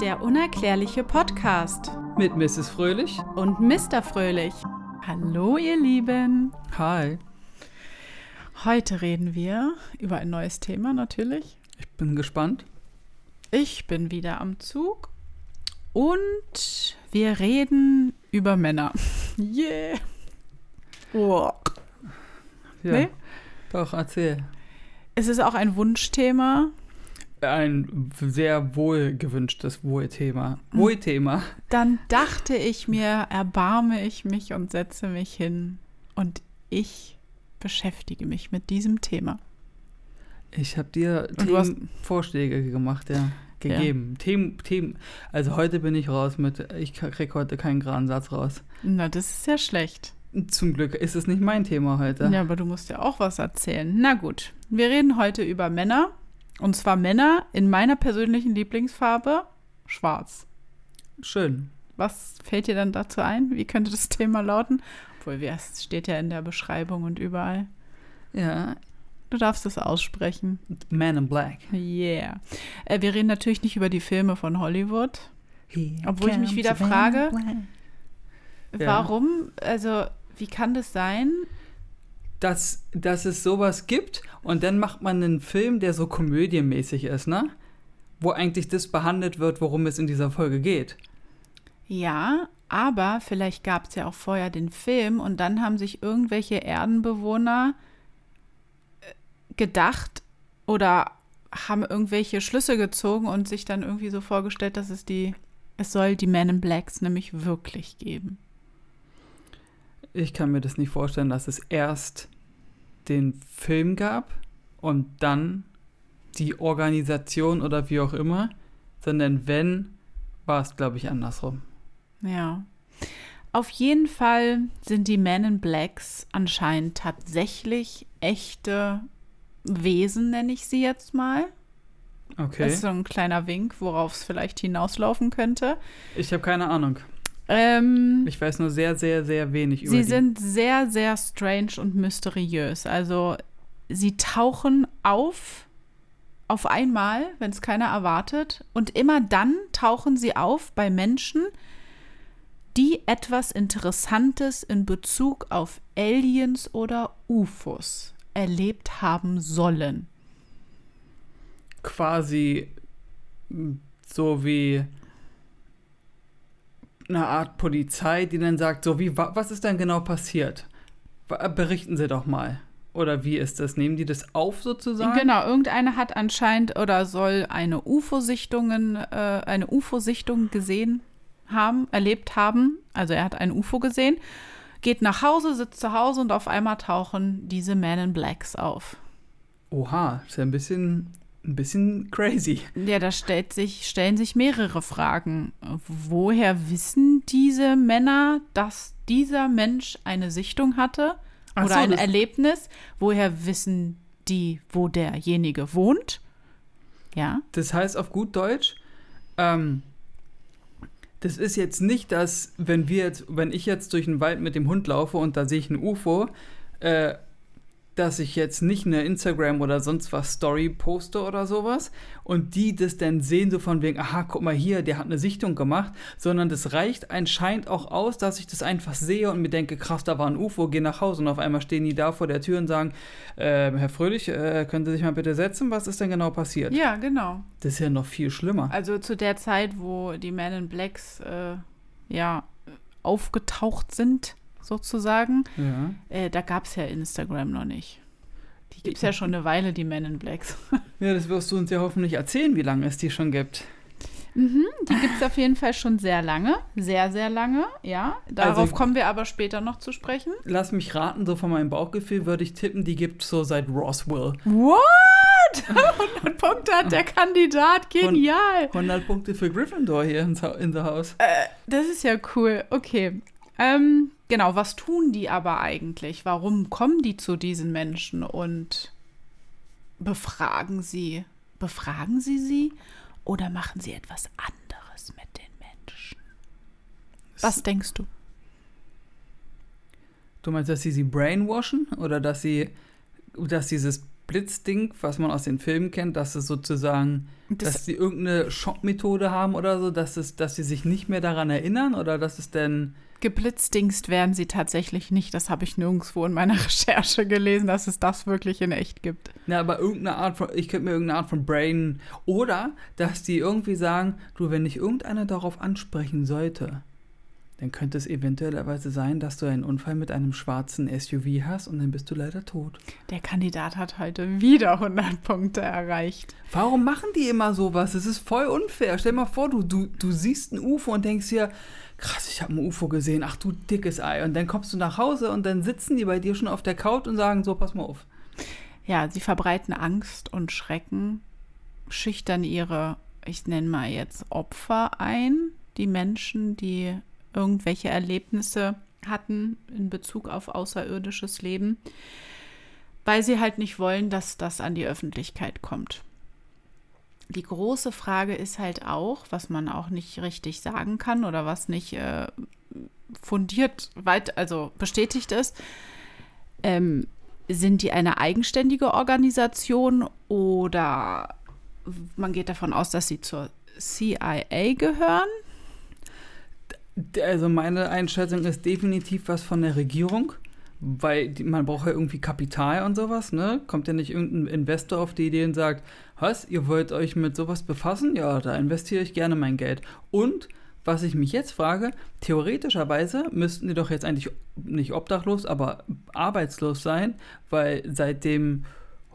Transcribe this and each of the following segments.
Der unerklärliche Podcast Mit Mrs. Fröhlich. und Mr. Fröhlich. Hallo, ihr Lieben. Hi. Heute reden wir über ein neues Thema natürlich. Ich bin gespannt. Ich bin wieder am Zug und wir reden über Männer. Yeah. Oh. Ja. Nee? Doch, erzähl. Es ist auch ein Wunschthema. Ein sehr wohlgewünschtes Wohlthema. Wohlthema. Dann dachte ich mir, erbarme ich mich und setze mich hin und ich beschäftige mich mit diesem Thema. Ich habe dir Vorschläge gemacht, ja. Gegeben. Themen, Themen. Also heute bin ich raus mit, ich krieg heute keinen geraden Satz raus. Na, das ist ja schlecht. Zum Glück ist es nicht mein Thema heute. Ja, aber du musst ja auch was erzählen. Na gut, wir reden heute über Männer. Und zwar Männer in meiner persönlichen Lieblingsfarbe, schwarz. Schön. Was fällt dir dann dazu ein? Wie könnte das Thema lauten? Obwohl, es steht ja in der Beschreibung und überall. Ja. Du darfst es aussprechen. Man in Black. Yeah. Äh, wir reden natürlich nicht über die Filme von Hollywood. Here Obwohl ich mich wieder frage. Warum? Also, wie kann das sein? Dass, dass es sowas gibt und dann macht man einen Film, der so komödienmäßig ist, ne? Wo eigentlich das behandelt wird, worum es in dieser Folge geht. Ja, aber vielleicht gab es ja auch vorher den Film und dann haben sich irgendwelche Erdenbewohner äh, gedacht oder haben irgendwelche Schlüsse gezogen und sich dann irgendwie so vorgestellt, dass es die, es soll die Men in Blacks nämlich wirklich geben. Ich kann mir das nicht vorstellen, dass es erst den Film gab und dann die Organisation oder wie auch immer, sondern wenn, war es, glaube ich, andersrum. Ja. Auf jeden Fall sind die Men in Blacks anscheinend tatsächlich echte Wesen, nenne ich sie jetzt mal. Okay. Das ist so ein kleiner Wink, worauf es vielleicht hinauslaufen könnte. ich habe keine Ahnung. Ähm, Ich weiß nur sehr, sehr, sehr wenig über sie die. sind sehr, sehr strange und mysteriös. Also sie tauchen auf auf einmal, wenn es keiner erwartet. Und immer dann tauchen sie auf bei Menschen, die etwas Interessantes in Bezug auf Aliens oder UFOs erlebt haben sollen. quasi so wie eine Art Polizei, die dann sagt, so wie, wa- was ist denn genau passiert? Berichten Sie doch mal. Oder wie ist das? Nehmen die das auf sozusagen? Genau, irgendeiner hat anscheinend oder soll eine UFO-Sichtungen, äh, eine UFO-Sichtung gesehen haben, erlebt haben. Also er hat ein UFO gesehen, geht nach Hause, sitzt zu Hause und auf einmal tauchen diese Men in Blacks auf. Oha, ist ja ein bisschen, ein bisschen crazy. Ja, da stellt sich, stellen sich mehrere Fragen. Woher wissen diese Männer, dass dieser Mensch eine Sichtung hatte oder so, ein Erlebnis? Woher wissen die, wo derjenige wohnt? Ja. Das heißt auf gut Deutsch, ähm, das ist jetzt nicht, dass, wenn wir jetzt, wenn ich jetzt durch den Wald mit dem Hund laufe und da sehe ich ein UFO, äh, dass ich jetzt nicht eine Instagram oder sonst was Story poste oder sowas und die das dann sehen, so von wegen, aha, guck mal hier, der hat eine Sichtung gemacht, sondern das reicht anscheinend auch aus, dass ich das einfach sehe und mir denke, krass, da war ein UFO, geh nach Hause und auf einmal stehen die da vor der Tür und sagen, äh, Herr Fröhlich, äh, können Sie sich mal bitte setzen, was ist denn genau passiert? Ja, genau. Das ist ja noch viel schlimmer. Also zu der Zeit, wo die Men in Blacks äh, ja aufgetaucht sind, sozusagen, Ja. äh, da gab es ja Instagram noch nicht. Die gibt es ja schon eine Weile, die Men in Blacks. ja, das wirst du uns ja hoffentlich erzählen, wie lange es die schon gibt. Mhm, die gibt es auf jeden Fall schon sehr lange. Sehr, sehr lange, ja. Darauf Also- kommen wir aber später noch zu sprechen. Lass mich raten, so von meinem Bauchgefühl würde ich tippen, die gibt es so seit Roswell. What? 100 Punkte hat der Kandidat. Genial. 100 Punkte für Gryffindor hier in the House. Das ist ja cool. Okay. Ähm, genau, was tun die aber eigentlich? Warum kommen die zu diesen Menschen und befragen sie? Befragen sie sie oder machen sie etwas anderes mit den Menschen? Was denkst du? Du meinst, dass sie sie brainwashen oder dass sie, dass dieses Blitzding, was man aus den Filmen kennt, dass es sozusagen, Das- dass sie irgendeine Schockmethode haben oder so, dass es, dass sie sich nicht mehr daran erinnern oder dass es denn Geblitzdingst werden sie tatsächlich nicht. Das habe ich nirgendwo in meiner Recherche gelesen, dass es das wirklich in echt gibt. Na, aber irgendeine Art von, ich könnte mir irgendeine Art von Brain oder dass die irgendwie sagen, du, wenn dich irgendeiner darauf ansprechen sollte, dann könnte es eventuellerweise sein, dass du einen Unfall mit einem schwarzen SUV hast und dann bist du leider tot. Der Kandidat hat heute wieder 100 Punkte erreicht. Warum machen die immer sowas? Es ist voll unfair. Stell dir mal vor, du, du, du siehst ein UFO und denkst dir, krass, ich habe ein UFO gesehen, ach du dickes Ei. Und dann kommst du nach Hause und dann sitzen die bei dir schon auf der Couch und sagen, so, pass mal auf. Ja, sie verbreiten Angst und Schrecken, schüchtern ihre, ich nenne mal jetzt Opfer ein, die Menschen, die irgendwelche Erlebnisse hatten in Bezug auf außerirdisches Leben, weil sie halt nicht wollen, dass das an die Öffentlichkeit kommt. Die große Frage ist halt auch, was man auch nicht richtig sagen kann oder was nicht äh, fundiert weit, also bestätigt ist, ähm, sind die eine eigenständige Organisation oder man geht davon aus, dass sie zur CIA gehören? Also meine Einschätzung ist definitiv was von der Regierung, weil man braucht ja irgendwie Kapital und sowas, ne? Kommt ja nicht irgendein Investor auf die Idee und sagt, was, ihr wollt euch mit sowas befassen? Ja, da investiere ich gerne mein Geld. Und was ich mich jetzt frage, theoretischerweise müssten die doch jetzt eigentlich nicht obdachlos, aber arbeitslos sein, weil seit dem,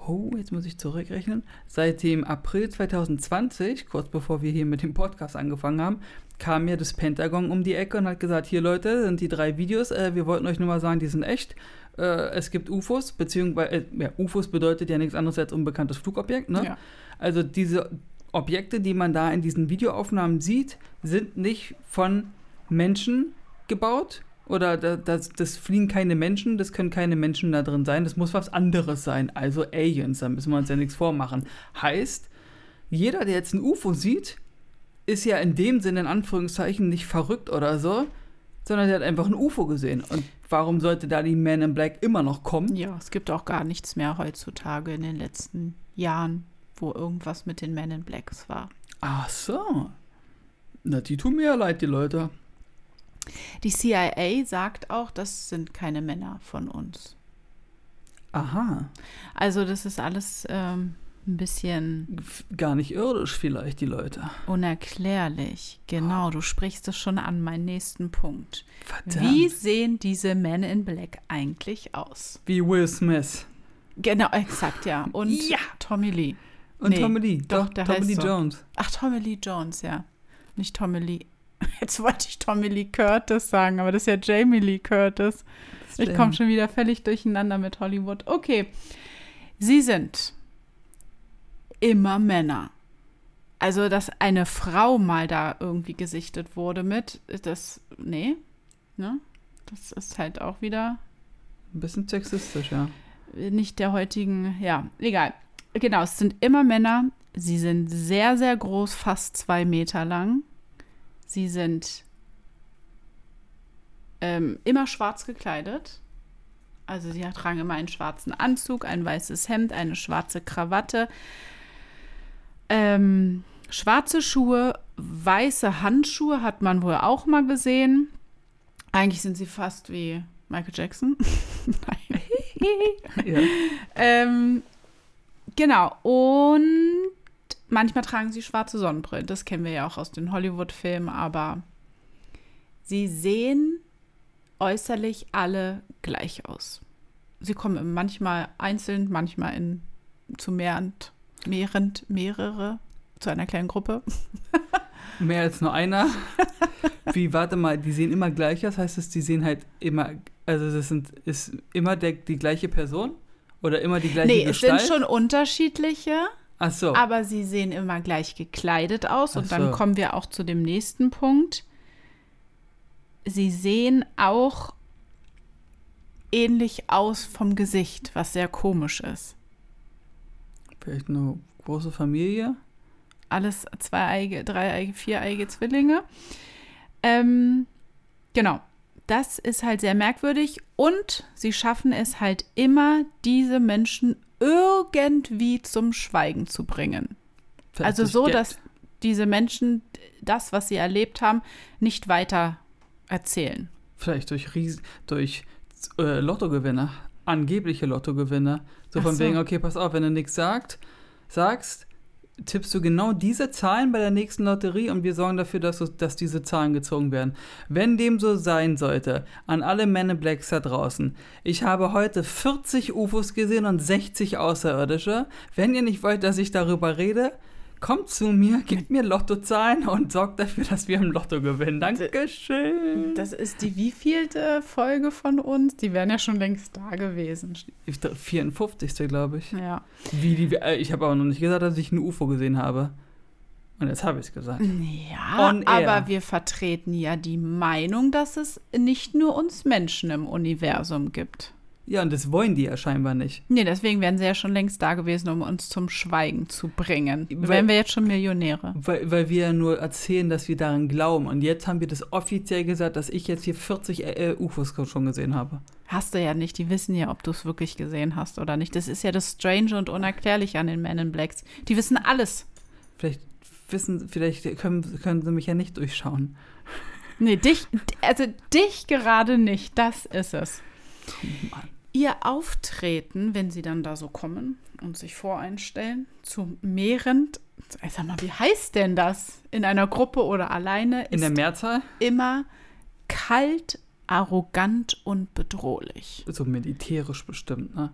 oh, jetzt muss ich zurückrechnen, seit dem April 2020, kurz bevor wir hier mit dem Podcast angefangen haben, kam mir das Pentagon um die Ecke und hat gesagt, hier Leute, sind die drei Videos, äh, wir wollten euch nur mal sagen, die sind echt. Äh, es gibt UFOs, beziehungsweise, äh, ja, UFOs bedeutet ja nichts anderes als unbekanntes Flugobjekt, ne? Ja. Also diese Objekte, die man da in diesen Videoaufnahmen sieht, sind nicht von Menschen gebaut. Oder da, das, das fliegen keine Menschen, das können keine Menschen da drin sein. Das muss was anderes sein. Also Aliens, da müssen wir uns ja nichts vormachen. Heißt, jeder, der jetzt ein UFO sieht, ist ja in dem Sinne in Anführungszeichen nicht verrückt oder so, sondern der hat einfach ein UFO gesehen. Und warum sollte da die Man in Black immer noch kommen? Ja, es gibt auch gar nichts mehr heutzutage in den letzten Jahren, wo irgendwas mit den Men in Blacks war. Ach so. Na, die tun mir ja leid, die Leute. Die CIA sagt auch, das sind keine Männer von uns. Aha. Also das ist alles ähm, ein bisschen Gar nicht irdisch vielleicht, die Leute. unerklärlich. Genau, du sprichst es schon an, meinen nächsten Punkt. Verdammt. Wie sehen diese Men in Black eigentlich aus? Wie Will Smith. Genau, exakt, ja. Und Ja. Tommy Lee. Und Nee, Tommy Lee. doch, der Tommy heißt Lee so. Jones. Ach, Tommy Lee Jones, ja. Nicht Tommy Lee. Jetzt wollte ich Tommy Lee Curtis sagen, aber das ist ja Jamie Lee Curtis. Ich komme schon wieder völlig durcheinander mit Hollywood. Okay. Sie sind immer Männer. Also, dass eine Frau mal da irgendwie gesichtet wurde mit, das, nee, ne? Das ist halt auch wieder Ein bisschen sexistisch, ja. nicht der heutigen, ja, egal. Genau, es sind immer Männer. Sie sind sehr, sehr groß, fast zwei Meter lang. Sie sind ähm, immer schwarz gekleidet. Also sie tragen immer einen schwarzen Anzug, ein weißes Hemd, eine schwarze Krawatte, ähm, schwarze Schuhe, weiße Handschuhe hat man wohl auch mal gesehen. Eigentlich sind sie fast wie Michael Jackson. Nein. ja. Ähm, genau. Und manchmal tragen sie schwarze Sonnenbrillen. Das kennen wir ja auch aus den Hollywood-Filmen, aber sie sehen äußerlich alle gleich aus. Sie kommen manchmal einzeln, manchmal in zu mehrend, mehrend, mehrere, zu einer kleinen Gruppe. Mehr als nur einer. Wie, warte mal, die sehen immer gleich aus? Heißt es, die sehen halt immer, also das sind, ist immer der, die gleiche Person? Oder immer die gleiche nee, es Gestalt? sind schon unterschiedliche, Ach so. aber sie sehen immer gleich gekleidet aus. Und Ach dann so. kommen wir auch zu dem nächsten Punkt. Sie sehen auch ähnlich aus vom Gesicht, was sehr komisch ist. Vielleicht eine große Familie? Alles zweieige, dreieige, viereige Zwillinge. Ähm, genau. Das ist halt sehr merkwürdig und sie schaffen es halt immer, diese Menschen irgendwie zum Schweigen zu bringen. Vielleicht Also so, Geld. dass diese Menschen das, was sie erlebt haben, nicht weiter erzählen. Vielleicht durch, Ries durch äh, Lottogewinner, angebliche Lottogewinner. So Ach von so. wegen, okay, pass auf, wenn du nichts sagt, sagst, tippst du genau diese Zahlen bei der nächsten Lotterie und wir sorgen dafür, dass, du, dass diese Zahlen gezogen werden. Wenn dem so sein sollte, an alle Men in Blacks da draußen, ich habe heute 40 UFOs gesehen und 60 Außerirdische. Wenn ihr nicht wollt, dass ich darüber rede, kommt zu mir, gebt mir Lottozahlen und sorgt dafür, dass wir im Lotto gewinnen. Dankeschön. Das ist die wievielte Folge von uns? Die wären ja schon längst da gewesen. 54. glaube ich. Ja. Wie die, äh, ich habe aber noch nicht gesagt, dass ich ein UFO gesehen habe. Und jetzt habe ich es gesagt. Ja, aber wir vertreten ja die Meinung, dass es nicht nur uns Menschen im Universum gibt. Ja, und das wollen die ja scheinbar nicht. Nee, deswegen wären sie ja schon längst da gewesen, um uns zum Schweigen zu bringen. Weil- Wären wir jetzt schon Millionäre. Weil, weil wir ja nur erzählen, dass wir daran glauben. Und jetzt haben wir das offiziell gesagt, dass ich jetzt hier 40 äh, äh, UFOs schon gesehen habe. Hast du ja nicht. Die wissen ja, ob du es wirklich gesehen hast oder nicht. Das ist ja das Strange und Unerklärliche an den Men in Blacks. Die wissen alles. Vielleicht wissen, vielleicht können, können sie mich ja nicht durchschauen. Nee, dich, also dich gerade nicht. Das ist es. Mann. Ihr Auftreten, wenn sie dann da so kommen und sich voreinstellen, zu mehrend, ich sag mal, wie heißt denn das? In einer Gruppe oder alleine, In der ist Mehrzahl? immer kalt, arrogant und bedrohlich. So militärisch bestimmt, ne?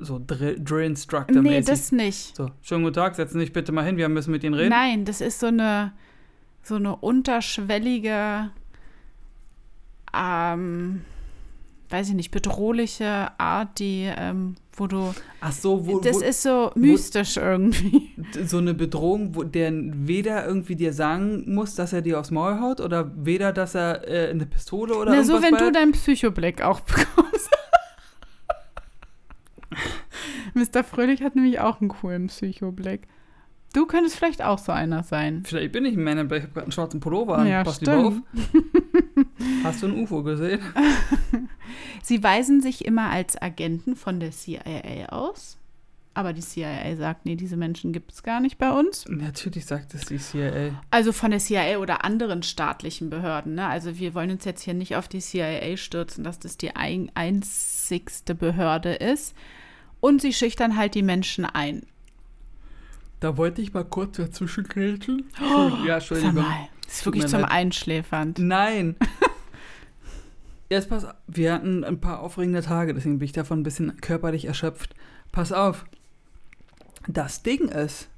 So Drill, Drill Instructor Nee, mäßig. das nicht. so, schönen guten Tag, setzen Sie sich bitte mal hin, wir müssen mit Ihnen reden. Nein, das ist so eine, so eine unterschwellige, ähm, weiß ich nicht, bedrohliche Art, die, ähm, wo du, Ach so, wo, das wo, ist so mystisch irgendwie. so eine Bedrohung, wo der weder irgendwie dir sagen muss, dass er dir aufs Maul haut oder weder, dass er äh, eine Pistole oder Na, so, wenn du deinen Psychoblick auch bekommst. Mr. Fröhlich hat nämlich auch einen coolen Psychoblick. Du könntest vielleicht auch so einer sein. Vielleicht bin ich ein Black, ich habe gerade einen schwarzen Pullover an. Ja, Pass lieber auf. stimmt. Hast du ein UFO gesehen? Sie weisen sich immer als Agenten von der CIA aus. Aber die CIA sagt, nee, diese Menschen gibt es gar nicht bei uns. Natürlich sagt es die CIA. Also von der CIA oder anderen staatlichen Behörden. Ne? Also wir wollen uns jetzt hier nicht auf die CIA stürzen, dass das die ein einzigste Behörde ist. Und sie schüchtern halt die Menschen ein. Da wollte ich mal kurz dazwischen grätschen. Oh, ja, Entschuldigung. Mal, das ist wirklich zum. Einschläfern. Nein. Jetzt pass auf. Wir hatten ein paar aufregende Tage, deswegen bin ich davon ein bisschen körperlich erschöpft. Pass auf. Das Ding ist,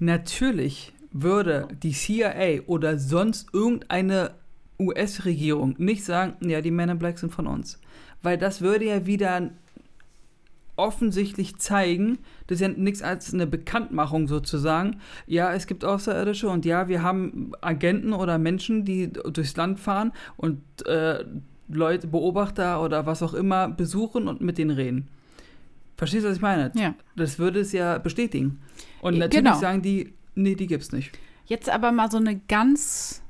natürlich würde die CIA oder sonst irgendeine US-Regierung nicht sagen, ja, die Men in Black sind von uns. Weil das würde ja wieder offensichtlich zeigen, das ist ja nichts als eine Bekanntmachung sozusagen. Ja, es gibt Außerirdische und ja, wir haben Agenten oder Menschen, die durchs Land fahren und äh, Leute, Beobachter oder was auch immer besuchen und mit denen reden. Verstehst du, was ich meine? Ja. Das würde es ja bestätigen. Und Ja, natürlich genau. sagen die, nee, die gibt's nicht. Jetzt aber mal so eine ganz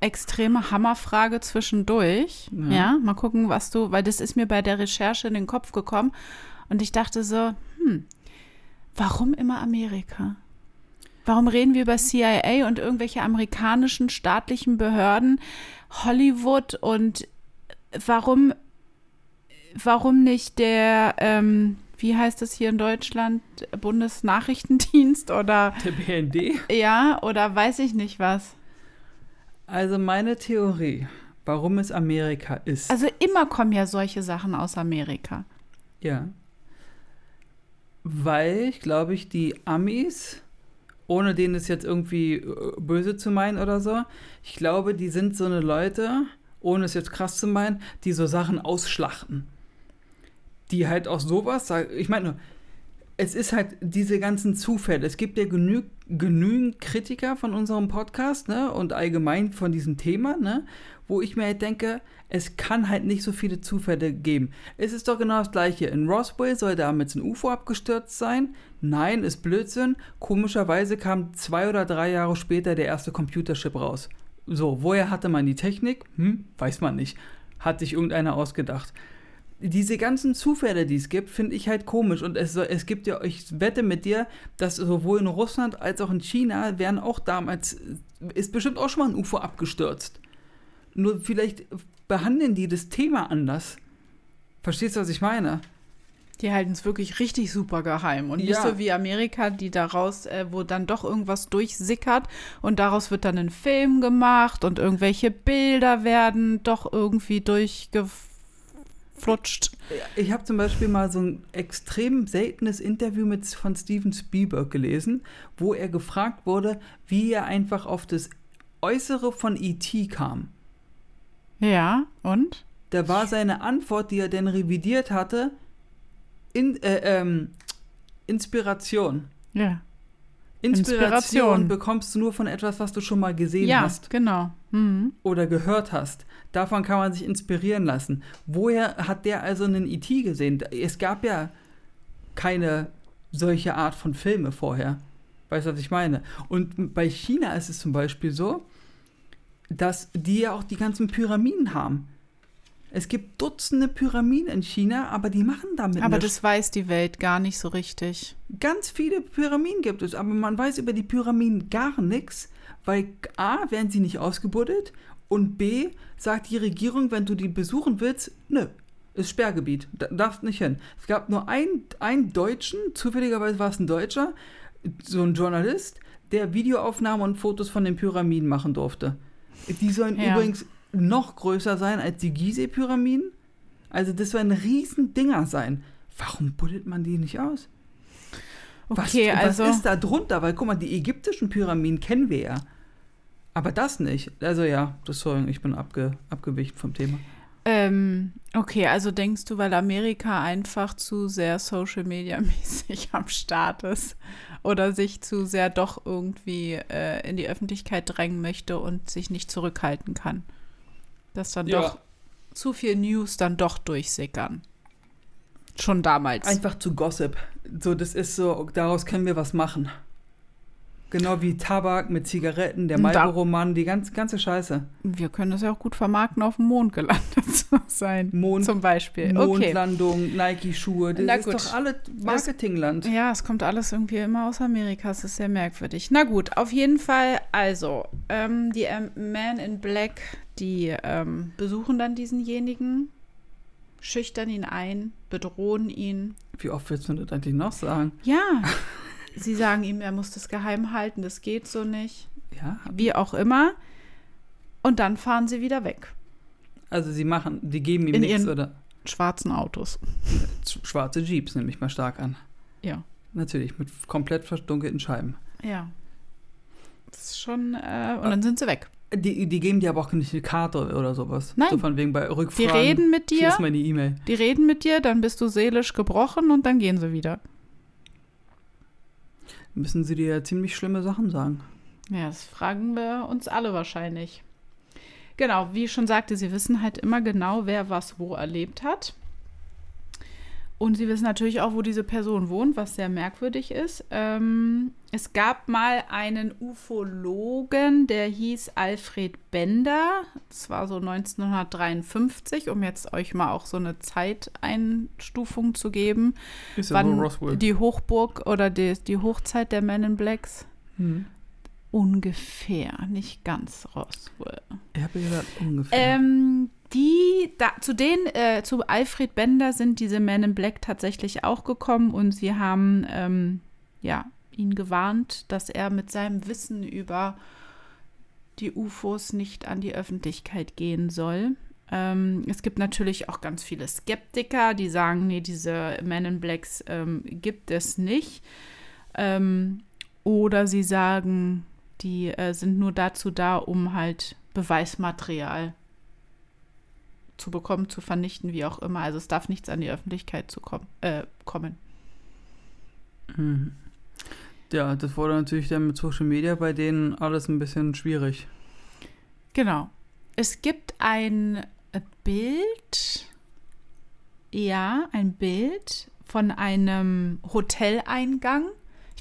extreme Hammerfrage zwischendurch. Ja. Ja. mal gucken, was du, weil das ist mir bei der Recherche in den Kopf gekommen und ich dachte so, hm, warum immer Amerika? Warum reden wir über CIA und irgendwelche amerikanischen staatlichen Behörden, Hollywood und warum, warum nicht der, ähm, wie heißt das hier in Deutschland, Bundesnachrichtendienst oder Der BND? ja, oder weiß ich nicht was. Also meine Theorie, warum es Amerika ist. Also immer kommen ja solche Sachen aus Amerika. Ja. Weil, glaube ich, die Amis, ohne denen es jetzt irgendwie äh, böse zu meinen oder so, ich glaube, die sind so eine Leute, ohne es jetzt krass zu meinen, die so Sachen ausschlachten. Die halt auch sowas. Ich meine, nur, es ist halt diese ganzen Zufälle. Es gibt ja genü genügend Kritiker von unserem Podcast, ne, und allgemein von diesem Thema, ne, wo ich mir halt denke, es kann halt nicht so viele Zufälle geben. Es ist doch genau das Gleiche. In Roswell soll damals ein UFO abgestürzt sein. Nein, ist Blödsinn. Komischerweise kam zwei oder drei Jahre später der erste Computerchip raus. So, woher hatte man die Technik? Hm, weiß man nicht. Hat sich irgendeiner ausgedacht. Diese ganzen Zufälle, die es gibt, finde ich halt komisch. Und es, es gibt ja, ich wette mit dir, dass sowohl in Russland als auch in China werden auch damals, ist bestimmt auch schon mal ein UFO abgestürzt. Nur vielleicht behandeln die das Thema anders. Verstehst du, was ich meine? Die halten es wirklich richtig super geheim. Und nicht Ja. so wie Amerika, die daraus, äh, wo dann doch irgendwas durchsickert und daraus wird dann ein Film gemacht und irgendwelche Bilder werden doch irgendwie durchgeflutscht. Ich habe zum Beispiel mal so ein extrem seltenes Interview mit, von Steven Spielberg gelesen, wo er gefragt wurde, wie er einfach auf das Äußere von E.T. kam. Ja, und? Da war seine Antwort, die er dann revidiert hatte, in, äh, ähm, Inspiration. Ja. Inspiration, Inspiration. bekommst du nur von etwas, was du schon mal gesehen Ja, hast genau. Mhm. oder gehört hast. Davon kann man sich inspirieren lassen. Woher hat der also einen E.T. gesehen? Es gab ja keine solche Art von Filme vorher. Weißt du, was ich meine? Und bei China ist es zum Beispiel so, dass die ja auch die ganzen Pyramiden haben. Es gibt Dutzende Pyramiden in China, aber die machen damit Aber nichts. das weiß die Welt gar nicht so richtig. Ganz viele Pyramiden gibt es, aber man weiß über die Pyramiden gar nichts, weil A, werden sie nicht ausgebuddelt und B, sagt die Regierung, wenn du die besuchen willst, nö, ist Sperrgebiet, da, darfst nicht hin. Es gab nur einen, einen Deutschen, zufälligerweise war es ein Deutscher, so ein Journalist, der Videoaufnahmen und Fotos von den Pyramiden machen durfte. Die sollen Ja. übrigens noch größer sein als die Gizeh-Pyramiden. Also das sollen riesen Dinger sein. Warum buddelt man die nicht aus? Okay, was, also. was ist da drunter? Weil, guck mal, die ägyptischen Pyramiden kennen wir ja. Aber das nicht. Also ja, das soll, ich bin abge, abgewichen vom Thema. Ähm, okay, also denkst du, weil Amerika einfach zu sehr Social Media mäßig am Start ist oder sich zu sehr doch irgendwie äh, in die Öffentlichkeit drängen möchte und sich nicht zurückhalten kann? Dass dann Ja. doch zu viel News dann doch durchsickern. Schon damals. Einfach zu Gossip. So, das ist so, daraus können wir was machen. Genau wie Tabak mit Zigaretten, der Marlboro-Mann, die ganz, ganze Scheiße. Wir können das ja auch gut vermarkten, auf dem Mond gelandet zu sein. Mond, Zum Beispiel. Okay. Mondlandung, Nike-Schuhe, das Na ist gut. doch alles Marketingland. Ja, es kommt alles irgendwie immer aus Amerika. Es ist sehr merkwürdig. Na gut, auf jeden Fall. Also, ähm, die ähm, Man in Black, die ähm, besuchen dann diesenjenigen, schüchtern ihn ein, bedrohen ihn. Wie oft willst du das eigentlich noch sagen? Ja, sie sagen ihm, er muss das geheim halten, das geht so nicht. Ja, Wie auch immer. Und dann fahren sie wieder weg. also sie machen, die geben ihm In nichts ihren- oder Schwarzen Autos. sch- schwarze Jeeps, nehme ich mal stark an. Ja. Natürlich, mit komplett verdunkelten Scheiben. Ja. Das ist schon. Äh, und dann sind sie weg. Die, die geben dir aber auch nicht eine Karte oder sowas. Nein. So von wegen bei Die Rückfragen. reden mit dir. Hier ist meine E-Mail. Die reden mit dir, dann bist du seelisch gebrochen und dann gehen sie wieder. Müssen sie dir ziemlich schlimme Sachen sagen. Ja, das fragen wir uns alle wahrscheinlich. Genau, wie ich schon sagte, sie wissen halt immer genau, wer was wo erlebt hat. Und sie wissen natürlich auch, wo diese Person wohnt, was sehr merkwürdig ist. Ähm, es gab mal einen Ufologen, der hieß Alfred Bender. Das war so 1953, um jetzt euch mal auch so eine Zeiteinstufung zu geben. Ist Wann Roswell. die Hochburg oder die, die Hochzeit der Men in Blacks? Hm. Ungefähr, nicht ganz Roswell. Ich habe gesagt, ungefähr. Ähm, die, da, zu denen, äh, zu Alfred Bender sind diese Men in Black tatsächlich auch gekommen und sie haben, ähm, ja, ihn gewarnt, dass er mit seinem Wissen über die UFOs nicht an die Öffentlichkeit gehen soll. Ähm, es gibt natürlich auch ganz viele Skeptiker, die sagen, nee, diese Men in Blacks ähm, gibt es nicht. Ähm, oder sie sagen, die äh, sind nur dazu da, um halt Beweismaterial zu bekommen, zu vernichten, wie auch immer. Also es darf nichts an die Öffentlichkeit zu kommen, äh, kommen. Mhm. Ja, das wurde natürlich dann mit Social Media bei denen alles ein bisschen schwierig. Genau. Es gibt ein Bild, ja, ein Bild von einem Hoteleingang.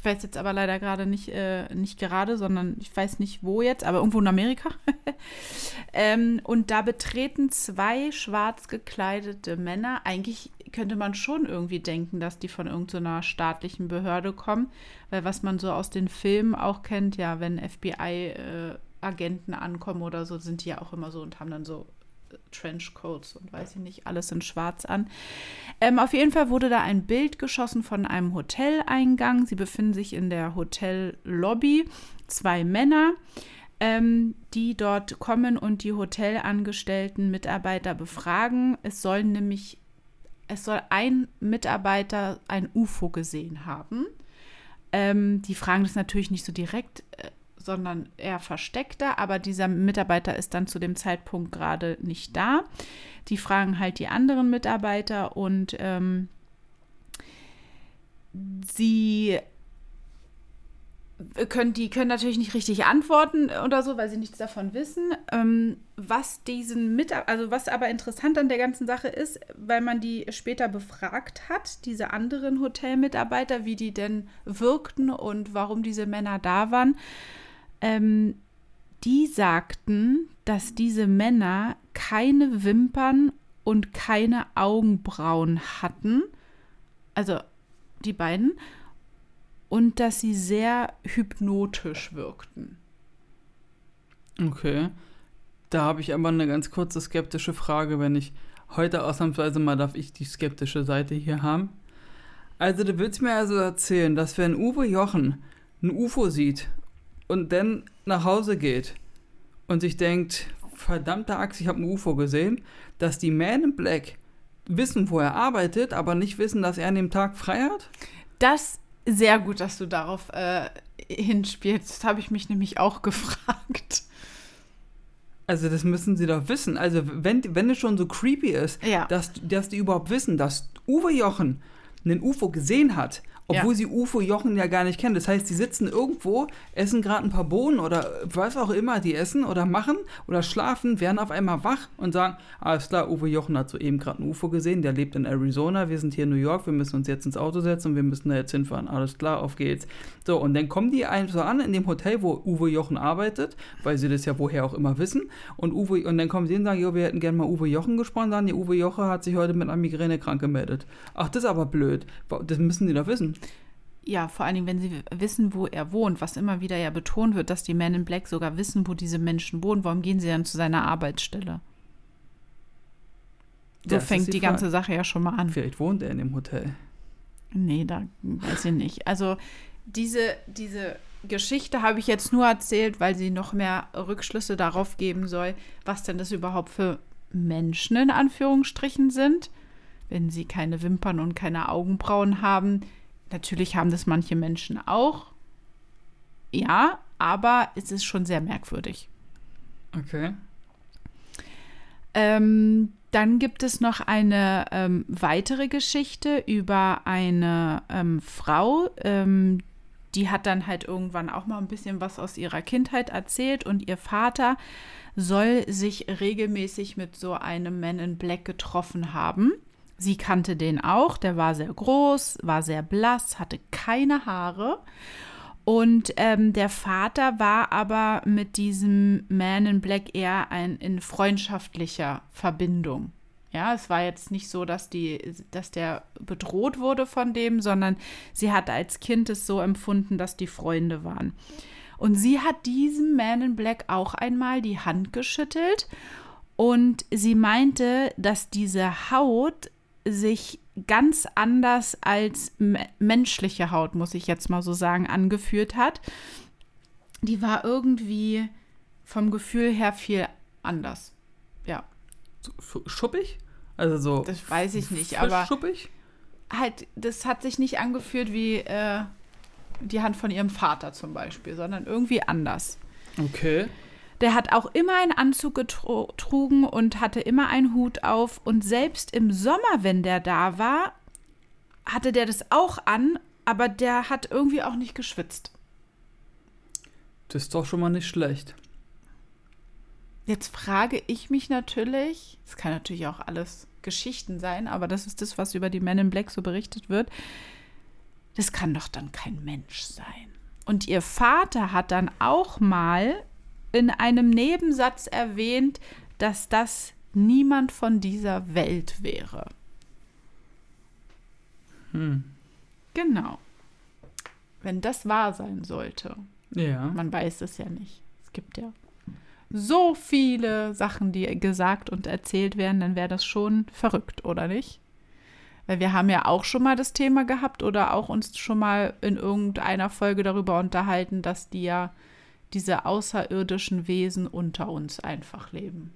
Ich weiß jetzt aber leider gerade nicht, äh, nicht gerade, sondern ich weiß nicht wo jetzt, aber irgendwo in Amerika. ähm, und da betreten zwei schwarz gekleidete Männer. Eigentlich könnte man schon irgendwie denken, dass die von irgendeiner so staatlichen Behörde kommen, weil was man so aus den Filmen auch kennt, ja, wenn FBI-Agenten äh, ankommen oder so, sind die ja auch immer so und haben dann so Trenchcoats und weiß ich nicht, alles in schwarz an. Ähm, auf jeden Fall wurde da ein Bild geschossen von einem Hoteleingang. Sie befinden sich in der Hotellobby. Zwei Männer, ähm, die dort kommen und die Hotelangestellten Mitarbeiter befragen. Es soll nämlich, es soll ein Mitarbeiter ein UFO gesehen haben. Ähm, die fragen das natürlich nicht so direkt. Äh, sondern eher versteckter. Aber dieser Mitarbeiter ist dann zu dem Zeitpunkt gerade nicht da. Die fragen halt die anderen Mitarbeiter und ähm, sie können, die können natürlich nicht richtig antworten oder so, weil sie nichts davon wissen. Ähm, was diesen Mitarbeiter, also was aber interessant an der ganzen Sache ist, weil man die später befragt hat, diese anderen Hotelmitarbeiter, wie die denn wirkten und warum diese Männer da waren, ähm, die sagten, dass diese Männer keine Wimpern und keine Augenbrauen hatten, also die beiden, und dass sie sehr hypnotisch wirkten. Okay. Da habe ich aber eine ganz kurze skeptische Frage, wenn ich heute ausnahmsweise mal darf ich die skeptische Seite hier haben. Also du willst mir also erzählen, dass wenn Uwe Jochen ein UFO sieht und dann nach Hause geht und sich denkt, verdammte Axt, ich habe ein UFO gesehen, dass die Man in Black wissen, wo er arbeitet, aber nicht wissen, dass er an dem Tag frei hat? Das sehr gut, dass du darauf äh, hinspielst. Das habe ich mich nämlich auch gefragt. Also das müssen sie doch wissen. Also wenn, wenn es schon so creepy ist, ja. dass, dass die überhaupt wissen, dass Uwe Jochen einen UFO gesehen hat obwohl ja. sie UFO Jochen ja gar nicht kennen. Das heißt, sie sitzen irgendwo, essen gerade ein paar Bohnen oder was auch immer die essen oder machen oder schlafen, werden auf einmal wach und sagen, alles klar, Uwe Jochen hat soeben gerade ein UFO gesehen, der lebt in Arizona, wir sind hier in New York, wir müssen uns jetzt ins Auto setzen und wir müssen da jetzt hinfahren. Alles klar, auf geht's. So, und dann kommen die so an in dem Hotel, wo Uwe Jochen arbeitet, weil sie das ja woher auch immer wissen. Und Uwe, und dann kommen sie und sagen, jo, wir hätten gerne mal Uwe Jochen gesprochen, sagen, die Uwe Joche hat sich heute mit einer Migräne krank gemeldet. Ach, das ist aber blöd. Das müssen die doch wissen. Ja, vor allen Dingen, wenn sie wissen, wo er wohnt, was immer wieder ja betont wird, dass die Men in Black sogar wissen, wo diese Menschen wohnen, warum gehen sie dann zu seiner Arbeitsstelle? So das fängt die, die ganze Sache ja schon mal an. Vielleicht wohnt er in dem Hotel. Nee, da weiß ich nicht. Also diese, diese Geschichte habe ich jetzt nur erzählt, weil sie noch mehr Rückschlüsse darauf geben soll, was denn das überhaupt für Menschen in Anführungsstrichen sind. Wenn sie keine Wimpern und keine Augenbrauen haben, Natürlich haben das manche Menschen auch. Ja, aber es ist schon sehr merkwürdig. Okay. Ähm, dann gibt es noch eine ähm, weitere Geschichte über eine ähm, Frau, ähm, die hat dann halt irgendwann auch mal ein bisschen was aus ihrer Kindheit erzählt und ihr Vater soll sich regelmäßig mit so einem Man in Black getroffen haben. Sie kannte den auch, der war sehr groß, war sehr blass, hatte keine Haare. Und ähm, der Vater war aber mit diesem Man in Black eher ein, in freundschaftlicher Verbindung. Ja, es war jetzt nicht so, dass, die, dass der bedroht wurde von dem, sondern sie hat als Kind es so empfunden, dass die Freunde waren. Und sie hat diesem Man in Black auch einmal die Hand geschüttelt und sie meinte, dass diese Haut sich ganz anders als menschliche Haut, muss ich jetzt mal so sagen, angefühlt hat. Die war irgendwie vom Gefühl her viel anders. Ja. Schuppig? Also so. Das weiß ich nicht, aber. Schuppig? Halt, das hat sich nicht angefühlt wie äh, die Hand von ihrem Vater zum Beispiel, sondern irgendwie anders. Okay. Der hat auch immer einen Anzug getrunken und hatte immer einen Hut auf. Und selbst im Sommer, wenn der da war, hatte der das auch an, aber der hat irgendwie auch nicht geschwitzt. Das ist doch schon mal nicht schlecht. Jetzt frage ich mich natürlich, es kann natürlich auch alles Geschichten sein, aber das ist das, was über die Men in Black so berichtet wird. das kann doch dann kein Mensch sein. Und ihr Vater hat dann auch mal in einem Nebensatz erwähnt, dass das niemand von dieser Welt wäre. Hm. Genau. Wenn das wahr sein sollte. Ja. Man weiß es ja nicht. Es gibt ja so viele Sachen, die gesagt und erzählt werden, dann wäre das schon verrückt, oder nicht? Weil wir haben ja auch schon mal das Thema gehabt oder auch uns schon mal in irgendeiner Folge darüber unterhalten, dass die ja diese außerirdischen Wesen unter uns einfach leben.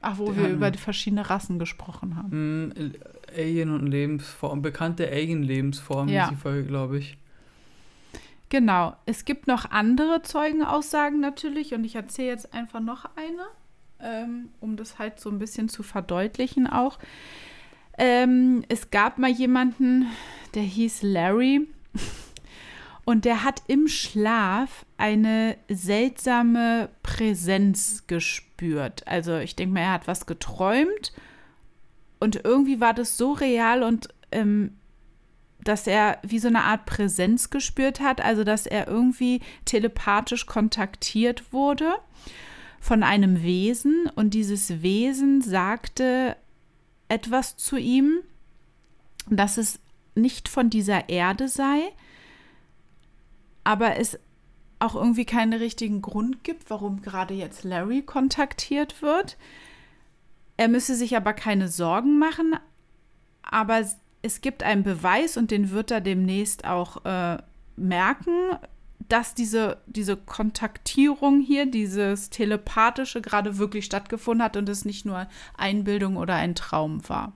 Ach, wo wir hatten- über die verschiedenen Rassen gesprochen haben. Hm, Alien und Lebensform, bekannte Alien-Lebensform Ja. die Folge, glaube ich. Genau. Es gibt noch andere Zeugenaussagen natürlich und ich erzähle jetzt einfach noch eine, ähm, um das halt so ein bisschen zu verdeutlichen auch. Ähm, es gab mal jemanden, der hieß Larry und der hat im Schlaf eine seltsame Präsenz gespürt. Also ich denke mal, er hat was geträumt. Und irgendwie war das so real und ähm, dass er wie so eine Art Präsenz gespürt hat, also dass er irgendwie telepathisch kontaktiert wurde von einem Wesen. Und dieses Wesen sagte etwas zu ihm, dass es nicht von dieser Erde sei, aber es auch irgendwie keinen richtigen Grund gibt, warum gerade jetzt Larry kontaktiert wird. Er müsse sich aber keine Sorgen machen, aber es gibt einen Beweis und den wird er demnächst auch äh, merken, dass diese, diese Kontaktierung hier, dieses Telepathische gerade wirklich stattgefunden hat und es nicht nur Einbildung oder ein Traum war.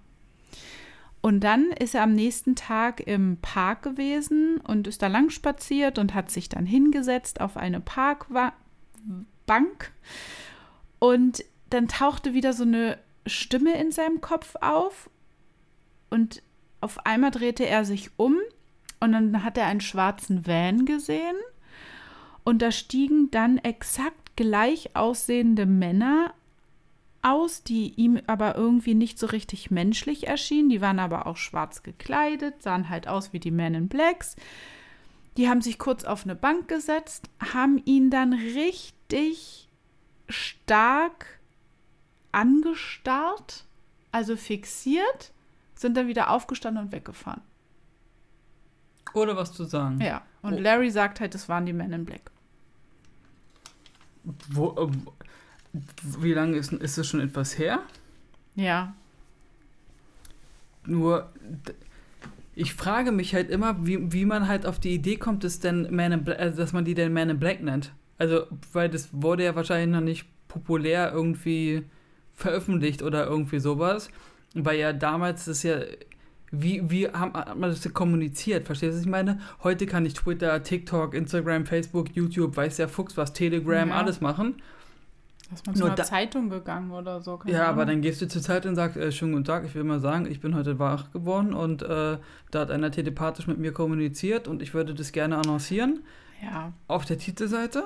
Und dann ist er am nächsten Tag im Park gewesen und ist da lang spaziert und hat sich dann hingesetzt auf eine Parkbank. Und dann tauchte wieder so eine Stimme in seinem Kopf auf und auf einmal drehte er sich um und dann hat er einen schwarzen Van gesehen und da stiegen dann exakt gleich aussehende Männer aus, die ihm aber irgendwie nicht so richtig menschlich erschienen. Die waren aber auch schwarz gekleidet, sahen halt aus wie die Men in Blacks. Die haben sich kurz auf eine Bank gesetzt, haben ihn dann richtig stark angestarrt, also fixiert, sind dann wieder aufgestanden und weggefahren. Oder was zu sagen. Ja, und Oh. Larry sagt halt, das waren die Men in Black. Wo, ähm, wie lange ist, ist es schon etwas her? Ja, Nur, ich frage mich halt immer, wie, wie man halt auf die Idee kommt, dass, denn Man in also, dass man die denn Man in Black nennt. Also, weil das wurde ja wahrscheinlich noch nicht populär irgendwie veröffentlicht oder irgendwie sowas. Weil ja damals das ja, wie, wie haben, hat man das kommuniziert? Verstehst du, was ich meine? Heute kann ich Twitter, TikTok, Instagram, Facebook, YouTube, weiß der Fuchs was, Telegram, Ja. alles machen. Ist man zu einer da- Zeitung gegangen oder so. keine Ja, aber Ahnung. dann gehst du zur Zeit und sagst, äh, schönen guten Tag, ich will mal sagen, ich bin heute wach geworden und äh, da hat einer telepathisch mit mir kommuniziert und ich würde das gerne annoncieren Ja, auf der Titelseite,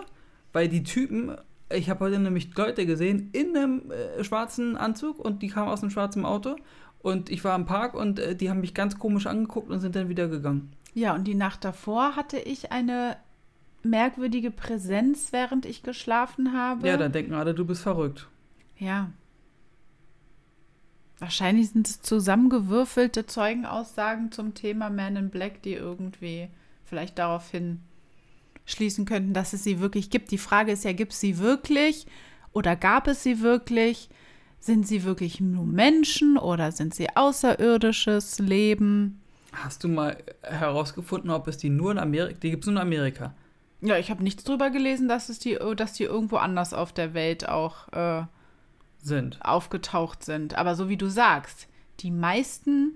weil die Typen, ich habe heute nämlich Leute gesehen in einem äh, schwarzen Anzug und die kamen aus einem schwarzen Auto und ich war im Park und äh, die haben mich ganz komisch angeguckt und sind dann wieder gegangen. Ja, und die Nacht davor hatte ich eine merkwürdige Präsenz, während ich geschlafen habe. Ja, dann denken alle, du bist verrückt. Ja. Wahrscheinlich sind es zusammengewürfelte Zeugenaussagen zum Thema Man in Black, die irgendwie vielleicht darauf hin schließen könnten, dass es sie wirklich gibt. Die Frage ist ja, gibt es sie wirklich oder gab es sie wirklich? Sind sie wirklich nur Menschen oder sind sie außerirdisches Leben? Hast du mal herausgefunden, ob es die nur in Amerika, die gibt es nur in Amerika? Ja, ich habe nichts drüber gelesen, dass es die, dass die irgendwo anders auf der Welt auch äh, Sind. aufgetaucht sind. Aber so wie du sagst, die meisten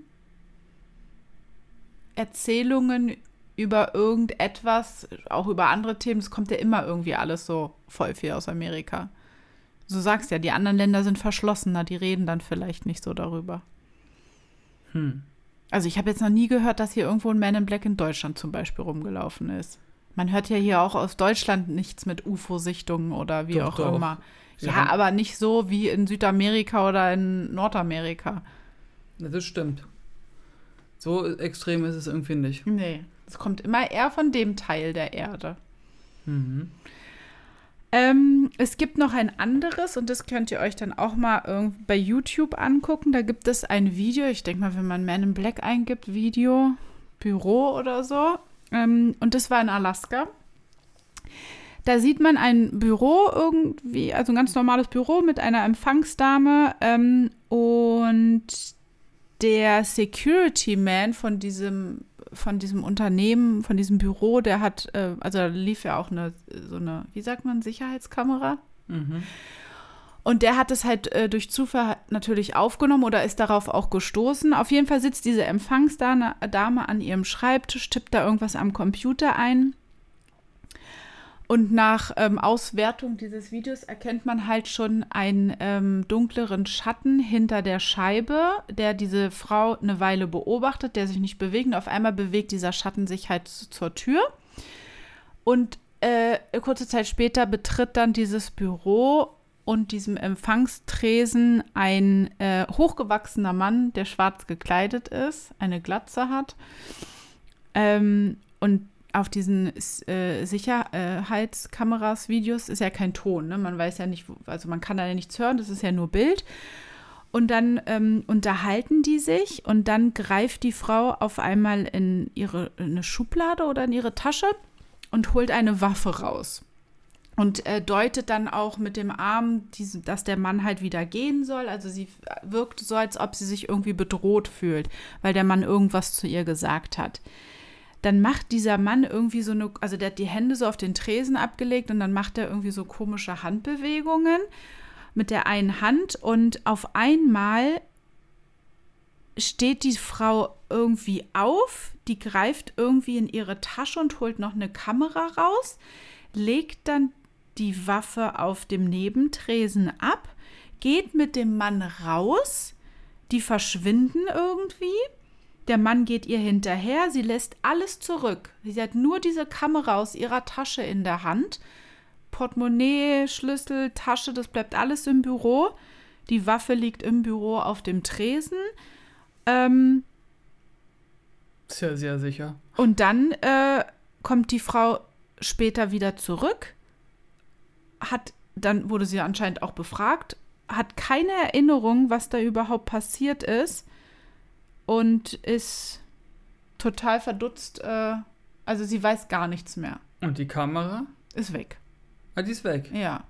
Erzählungen über irgendetwas, auch über andere Themen, es kommt ja immer irgendwie alles so voll viel aus Amerika. Du sagst ja, die anderen Länder sind verschlossener, die reden dann vielleicht nicht so darüber. Hm. Also ich habe jetzt noch nie gehört, dass hier irgendwo ein Man in Black in Deutschland zum Beispiel rumgelaufen ist. Man hört ja hier auch aus Deutschland nichts mit UFO-Sichtungen oder wie Doch, auch doch. immer. Ja, haben- aber nicht so wie in Südamerika oder in Nordamerika. Ja, Das stimmt. So extrem ist es irgendwie nicht. Nee, es kommt immer eher von dem Teil der Erde. Mhm. Ähm, es gibt noch ein anderes und das könnt ihr euch dann auch mal bei YouTube angucken. Da gibt es ein Video, ich denke mal, wenn man Man in Black eingibt, Video, Büro oder so. Ähm, und das war in Alaska. Da sieht man ein Büro irgendwie, also ein ganz normales Büro mit einer Empfangsdame ähm, und der Security Man von diesem von diesem Unternehmen, von diesem Büro, der hat, äh, also da lief ja auch eine, so eine, wie sagt man, Sicherheitskamera. Mhm. Und der hat es halt äh, durch Zufall natürlich aufgenommen oder ist darauf auch gestoßen. Auf jeden Fall sitzt diese Empfangsdame an ihrem Schreibtisch, tippt da irgendwas am Computer ein. Und nach ähm, Auswertung dieses Videos erkennt man halt schon einen ähm, dunkleren Schatten hinter der Scheibe, der diese Frau eine Weile beobachtet, der sich nicht bewegt. Und auf einmal bewegt dieser Schatten sich halt zur Tür. Und äh, kurze Zeit später betritt dann dieses Büro und diesem Empfangstresen ein äh, hochgewachsener Mann, der schwarz gekleidet ist, eine Glatze hat. Ähm, und auf diesen äh, Sicherheitskameras, Videos ist ja kein Ton. Ne? Man weiß ja nicht, also man kann da ja nichts hören, das ist ja nur Bild. Und dann ähm, unterhalten die sich und dann greift die Frau auf einmal in ihre in eine Schublade oder in ihre Tasche und holt eine Waffe raus. Und äh, deutet dann auch mit dem Arm, diese, dass der Mann halt wieder gehen soll. Also sie wirkt so, als ob sie sich irgendwie bedroht fühlt, weil der Mann irgendwas zu ihr gesagt hat dann macht dieser Mann irgendwie so eine, also der hat die Hände so auf den Tresen abgelegt und dann macht er irgendwie so komische Handbewegungen mit der einen Hand und auf einmal steht die Frau irgendwie auf, die greift irgendwie in ihre Tasche und holt noch eine Kamera raus, legt dann die Waffe auf dem Nebentresen ab, geht mit dem Mann raus, die verschwinden irgendwie der Mann geht ihr hinterher, sie lässt alles zurück. Sie hat nur diese Kamera aus ihrer Tasche in der Hand. Portemonnaie, Schlüssel, Tasche, das bleibt alles im Büro. Die Waffe liegt im Büro auf dem Tresen. Ähm, sehr, sehr sicher. Und dann äh, kommt die Frau später wieder zurück, hat, dann wurde sie anscheinend auch befragt, hat keine Erinnerung, was da überhaupt passiert ist und ist total verdutzt. Äh, also sie weiß gar nichts mehr. Und die Kamera? Ist weg. Ah, die ist weg. Ja.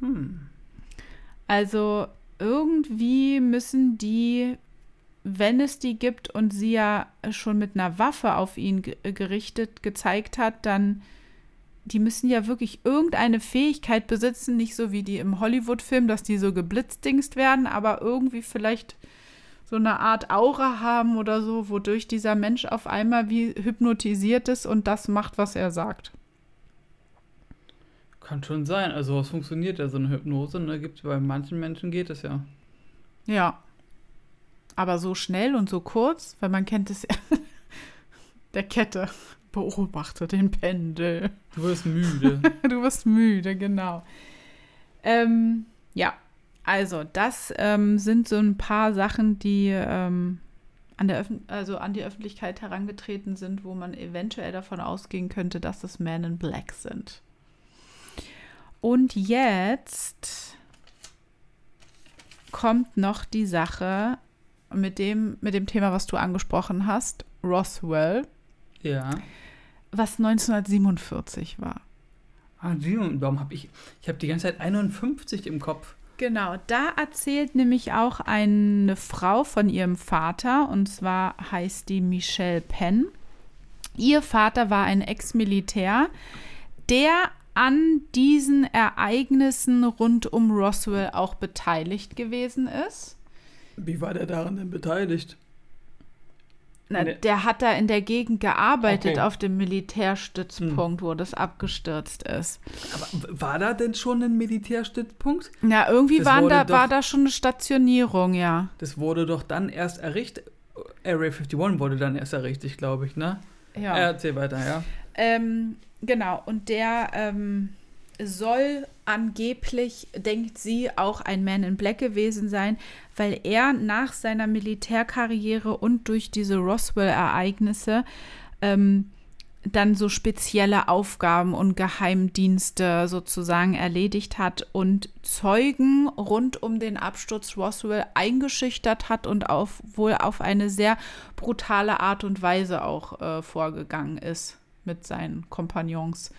Hm. Also irgendwie müssen die, wenn es die gibt und sie ja schon mit einer Waffe auf ihn gerichtet gezeigt hat, dann die müssen ja wirklich irgendeine Fähigkeit besitzen, nicht so wie die im Hollywood-Film, dass die so geblitzdingst werden, aber irgendwie vielleicht so eine Art Aura haben oder so, wodurch dieser Mensch auf einmal wie hypnotisiert ist und das macht, was er sagt. Kann schon sein. Also was funktioniert ja so eine Hypnose? Ne? Gibt bei manchen Menschen geht es ja. Ja. Aber so schnell und so kurz, weil man kennt es ja. Der Kette. Beobachte den Pendel. Du wirst müde. du wirst müde, genau. Ähm, ja, also, das ähm, sind so ein paar Sachen, die ähm, an, der also an die Öffentlichkeit herangetreten sind, wo man eventuell davon ausgehen könnte, dass es Men in Black sind. Und jetzt kommt noch die Sache mit dem, mit dem Thema, was du angesprochen hast, Roswell. Ja. Was 1947 war. Ah, warum habe ich, ich habe die ganze Zeit 51 im Kopf. Genau, da erzählt nämlich auch eine Frau von ihrem Vater, und zwar heißt die Michelle Penn. Ihr Vater war ein Ex-Militär, der an diesen Ereignissen rund um Roswell auch beteiligt gewesen ist. Wie war der daran denn beteiligt? Na, der hat da in der Gegend gearbeitet okay. auf dem Militärstützpunkt, hm. wo das abgestürzt ist. Aber war da denn schon ein Militärstützpunkt? Ja, irgendwie waren da, doch, war da schon eine Stationierung, ja. Das wurde doch dann erst errichtet. Area 51 wurde dann erst errichtet, glaube ich, ne? Ja. Erzähl weiter, ja. Ähm, genau, und der ähm, soll angeblich, denkt sie, auch ein Man in Black gewesen sein, weil er nach seiner Militärkarriere und durch diese Roswell-Ereignisse ähm, dann so spezielle Aufgaben und Geheimdienste sozusagen erledigt hat und Zeugen rund um den Absturz Roswell eingeschüchtert hat und auf, wohl auf eine sehr brutale Art und Weise auch äh, vorgegangen ist mit seinen Kompagnons.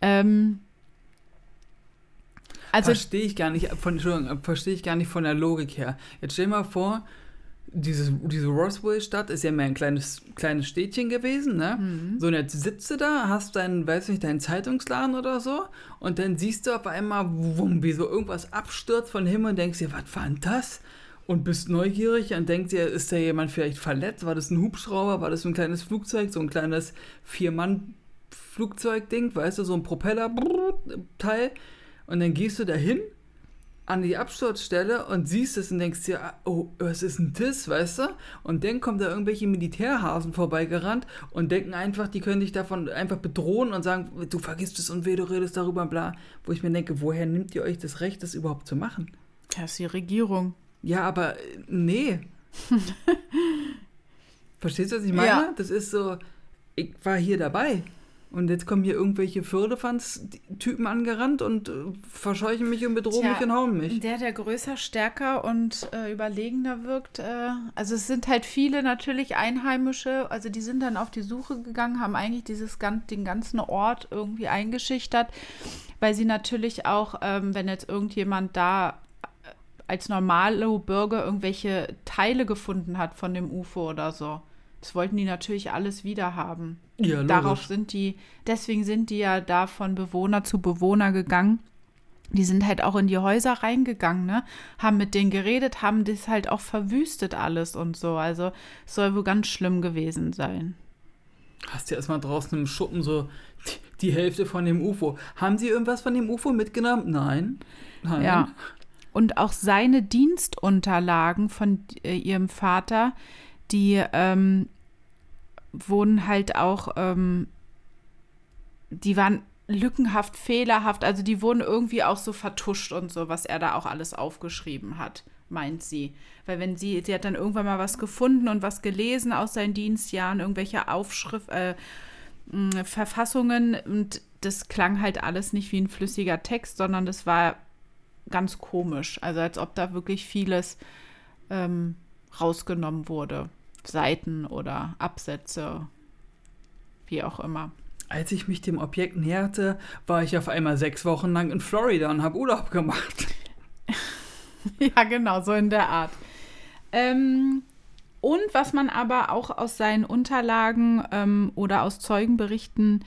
Ähm, also verstehe ich gar nicht von verstehe ich gar nicht von der Logik her. Jetzt stell dir mal vor, dieses, diese Roswell-Stadt ist ja mehr ein kleines, kleines Städtchen gewesen, ne? Mhm. So, und jetzt sitzt du da, hast deinen, weiß nicht, deinen Zeitungsladen oder so, und dann siehst du auf einmal, wumm, wie so irgendwas abstürzt von Himmel und denkst dir, was war denn das? Und bist neugierig und denkst dir, ist da jemand vielleicht verletzt? War das ein Hubschrauber? War das ein kleines Flugzeug? So ein kleines Vier-Mann-Flugzeug-Ding, weißt du, so ein Propeller-Teil. Und dann gehst du da hin an die Absturzstelle und siehst es und denkst dir, oh, was ist denn das, weißt du? Und dann kommen da irgendwelche Militärhasen vorbeigerannt und denken einfach, die können dich davon einfach bedrohen und sagen, du vergisst es und weh, du redest darüber, bla. Wo ich mir denke, woher nimmt ihr euch das Recht, das überhaupt zu machen? Das ist die Regierung. Ja, aber nee. Verstehst du, was ich meine? Ja. Das ist so, ich war hier dabei. Und jetzt kommen hier irgendwelche Firlefanz-Typen angerannt und äh, verscheuchen mich und bedrohen Tja, mich und hauen mich. Der, der größer, stärker und äh, überlegener wirkt. Äh, also es sind halt viele natürlich Einheimische, also die sind dann auf die Suche gegangen, haben eigentlich dieses, den ganzen Ort irgendwie eingeschüchtert, weil sie natürlich auch, ähm, wenn jetzt irgendjemand da äh, als normale Bürger irgendwelche Teile gefunden hat von dem UFO oder so das wollten die natürlich alles wieder haben. Ja, Darauf sind die, deswegen sind die ja da von Bewohner zu Bewohner gegangen. Die sind halt auch in die Häuser reingegangen, ne? Haben mit denen geredet, haben das halt auch verwüstet alles und so. Also es soll wohl ganz schlimm gewesen sein. Hast du erstmal draußen im Schuppen so die, die Hälfte von dem UFO. Haben sie irgendwas von dem UFO mitgenommen? Nein. Nein. Ja. Und auch seine Dienstunterlagen von äh, ihrem Vater, die ähm, wurden halt auch, ähm, die waren lückenhaft, fehlerhaft, also die wurden irgendwie auch so vertuscht und so, was er da auch alles aufgeschrieben hat, meint sie. Weil wenn sie, sie hat dann irgendwann mal was gefunden und was gelesen aus seinen Dienstjahren, irgendwelche Aufschrift, äh, Verfassungen und das klang halt alles nicht wie ein flüssiger Text, sondern das war ganz komisch. Also als ob da wirklich vieles ähm, rausgenommen wurde. Seiten oder Absätze, wie auch immer. Als ich mich dem Objekt näherte, war ich auf einmal sechs Wochen lang in Florida und habe Urlaub gemacht. ja, genau, so in der Art. Ähm, und was man aber auch aus seinen Unterlagen ähm, oder aus Zeugenberichten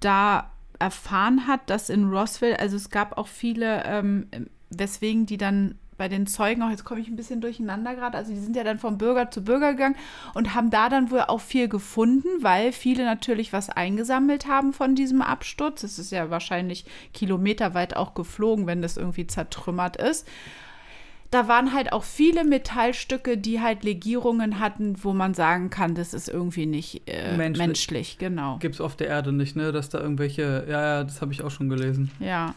da erfahren hat, dass in Roswell, also es gab auch viele, ähm, weswegen die dann bei den Zeugen auch, jetzt komme ich ein bisschen durcheinander gerade, also die sind ja dann von Bürger zu Bürger gegangen und haben da dann wohl auch viel gefunden, weil viele natürlich was eingesammelt haben von diesem Absturz. Es ist ja wahrscheinlich kilometerweit auch geflogen, wenn das irgendwie zertrümmert ist. Da waren halt auch viele Metallstücke, die halt Legierungen hatten, wo man sagen kann, das ist irgendwie nicht äh, menschlich. menschlich. Genau. Gibt es auf der Erde nicht, ne? Dass da irgendwelche, ja, ja, das habe ich auch schon gelesen. Ja,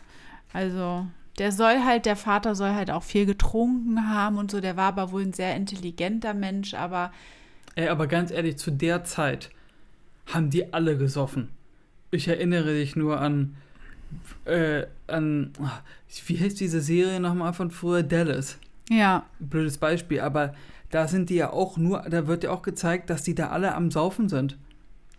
also der soll halt, der Vater soll halt auch viel getrunken haben und so. Der war aber wohl ein sehr intelligenter Mensch, aber. Ey, aber ganz ehrlich, zu der Zeit haben die alle gesoffen. Ich erinnere dich nur an. Äh, an. Wie heißt diese Serie nochmal von früher? Dallas. Ja. Blödes Beispiel, aber da sind die ja auch nur, da wird ja auch gezeigt, dass die da alle am Saufen sind.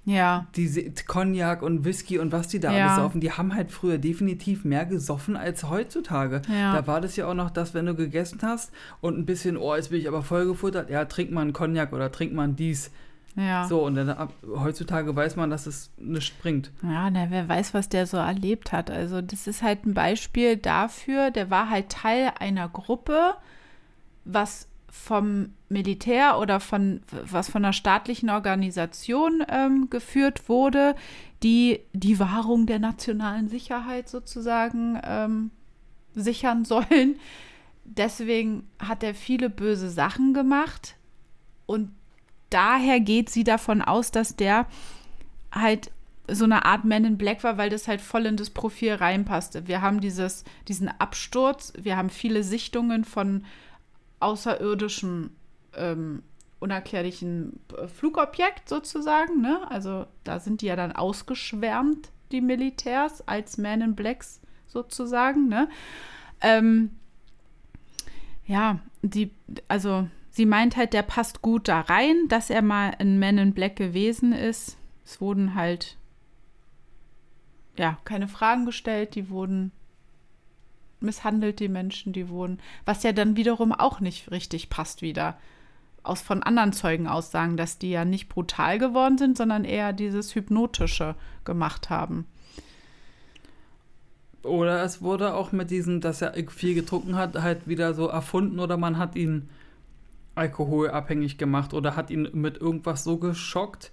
Ja. Diese Cognac und Whisky und was die da ja. alles saufen, die haben halt früher definitiv mehr gesoffen als heutzutage. Ja. Da war das ja auch noch das, wenn du gegessen hast und ein bisschen, oh, jetzt bin ich aber voll gefuttert, ja, trink mal einen Cognac oder trink mal dies. Ja. So, und dann ab, heutzutage weiß man, dass es nicht bringt. Ja, na, wer weiß, was der so erlebt hat. Also, das ist halt ein Beispiel dafür, der war halt Teil einer Gruppe, was vom Militär oder von was von einer staatlichen Organisation ähm, geführt wurde, die die Wahrung der nationalen Sicherheit sozusagen ähm, sichern sollen. Deswegen hat er viele böse Sachen gemacht und daher geht sie davon aus, dass der halt so eine Art Man in Black war, weil das halt voll in das Profil reinpasste. Wir haben dieses, diesen Absturz, wir haben viele Sichtungen von außerirdischen, ähm, unerklärlichen äh, Flugobjekt sozusagen. Ne? Also da sind die ja dann ausgeschwärmt, die Militärs, als Man in Blacks sozusagen. Ne? Ähm, ja, die, also sie meint halt, der passt gut da rein, dass er mal ein Man in Black gewesen ist. Es wurden halt ja keine Fragen gestellt, die wurden misshandelt, die Menschen, die wurden, was ja dann wiederum auch nicht richtig passt wieder. Aus von anderen Zeugen aussagen, dass die ja nicht brutal geworden sind, sondern eher dieses Hypnotische gemacht haben. Oder es wurde auch mit diesem, dass er viel getrunken hat, halt wieder so erfunden oder man hat ihn alkoholabhängig gemacht oder hat ihn mit irgendwas so geschockt,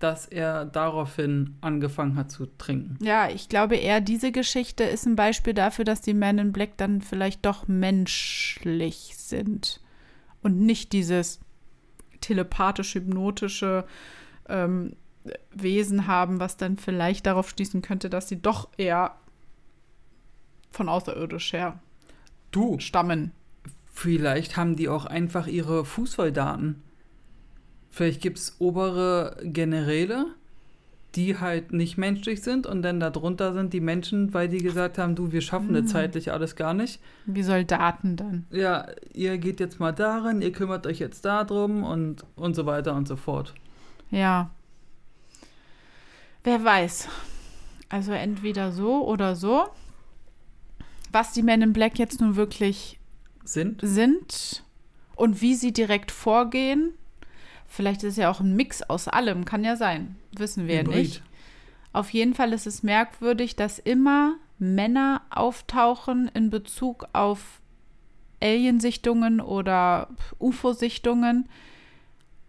dass er daraufhin angefangen hat zu trinken. Ja, ich glaube eher, diese Geschichte ist ein Beispiel dafür, dass die Men in Black dann vielleicht doch menschlich sind und nicht dieses telepathisch-hypnotische ähm, Wesen haben, was dann vielleicht darauf schließen könnte, dass sie doch eher von außerirdisch her Du, stammen. vielleicht haben die auch einfach ihre Fußsoldaten. Vielleicht gibt es obere Generäle, die halt nicht menschlich sind und dann darunter sind die Menschen, weil die gesagt haben, du, wir schaffen das Hm. zeitlich alles gar nicht. Wie Soldaten dann. Ja, ihr geht jetzt mal darin, ihr kümmert euch jetzt darum und, und so weiter und so fort. Ja. Wer weiß. Also entweder so oder so. Was die Men in Black jetzt nun wirklich Sind? sind und wie sie direkt vorgehen. Vielleicht ist ja auch ein Mix aus allem, kann ja sein. Wissen wir ja Hybrid. nicht. Auf jeden Fall ist es merkwürdig, dass immer Männer auftauchen in Bezug auf Aliensichtungen oder UFO-Sichtungen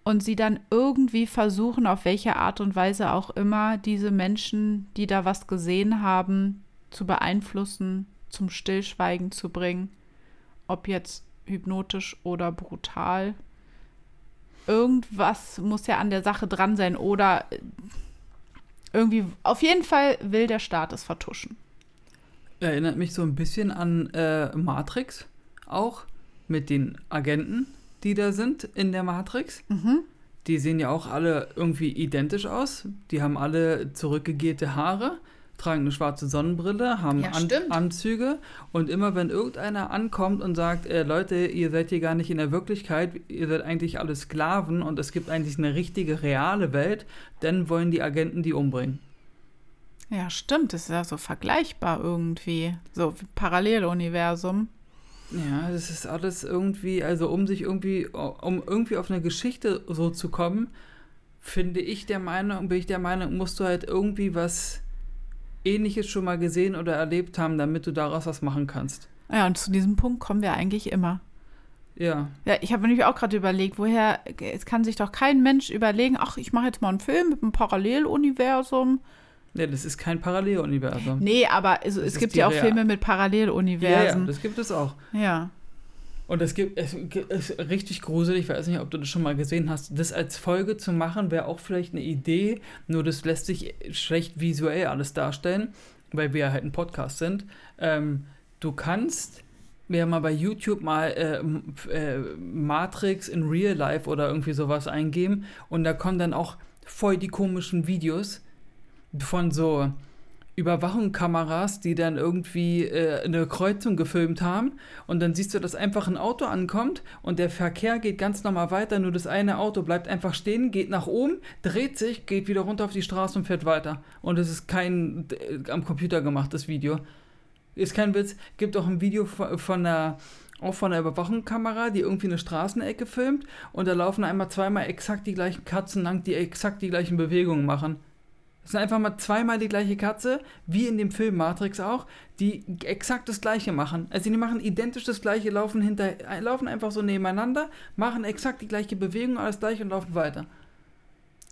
und sie dann irgendwie versuchen, auf welche Art und Weise auch immer, diese Menschen, die da was gesehen haben, zu beeinflussen, zum Stillschweigen zu bringen. Ob jetzt hypnotisch oder brutal. Irgendwas muss ja an der Sache dran sein oder äh, irgendwie, auf jeden Fall will der Staat es vertuschen. Erinnert mich so ein bisschen an äh, Matrix auch mit den Agenten, die da sind in der Matrix. Mhm. Die sehen ja auch alle irgendwie identisch aus. Die haben alle zurückgegelte Haare, tragen eine schwarze Sonnenbrille, haben Ja, An stimmt. Anzüge. Und immer wenn irgendeiner ankommt und sagt, äh, Leute, ihr seid hier gar nicht in der Wirklichkeit, ihr seid eigentlich alle Sklaven und es gibt eigentlich eine richtige, reale Welt, dann wollen die Agenten die umbringen. Ja, stimmt. Das ist ja so vergleichbar irgendwie. So Paralleluniversum. Ja, das ist alles irgendwie, also um sich irgendwie, um irgendwie auf eine Geschichte so zu kommen, finde ich der Meinung, bin ich der Meinung, musst du halt irgendwie was ähnliches schon mal gesehen oder erlebt haben, damit du daraus was machen kannst. Ja, und zu diesem Punkt kommen wir eigentlich immer. Ja. Ja, ich habe nämlich auch gerade überlegt, woher, es kann sich doch kein Mensch überlegen, ach, ich mache jetzt mal einen Film mit einem Paralleluniversum. Ja, das ist kein Paralleluniversum. Nee, aber also, es ist gibt ja auch Filme mit ja, ja, Paralleluniversen. das gibt es auch. Ja, Und es gibt, es ist richtig gruselig, ich weiß nicht, ob du das schon mal gesehen hast. Das als Folge zu machen, wäre auch vielleicht eine Idee, nur das lässt sich schlecht visuell alles darstellen, weil wir halt ein Podcast sind. Ähm, du kannst mir mal bei YouTube mal äh, äh, Matrix in Real Life oder irgendwie sowas eingeben und da kommen dann auch voll die komischen Videos von so Überwachungskameras, die dann irgendwie äh, eine Kreuzung gefilmt haben und dann siehst du, dass einfach ein Auto ankommt und der Verkehr geht ganz normal weiter, nur das eine Auto bleibt einfach stehen, geht nach oben, dreht sich, geht wieder runter auf die Straße und fährt weiter. Und es ist kein äh, am Computer gemachtes Video. Ist kein Witz. Gibt auch ein Video von, von einer auch von einer Überwachungskamera, die irgendwie eine Straßenecke filmt und da laufen einmal zweimal exakt die gleichen Katzen lang, die exakt die gleichen Bewegungen machen. Das sind einfach mal zweimal die gleiche Katze, wie in dem Film Matrix auch, die exakt das gleiche machen. Also die machen identisch das gleiche, laufen hinter, laufen einfach so nebeneinander, machen exakt die gleiche Bewegung, alles gleich und laufen weiter.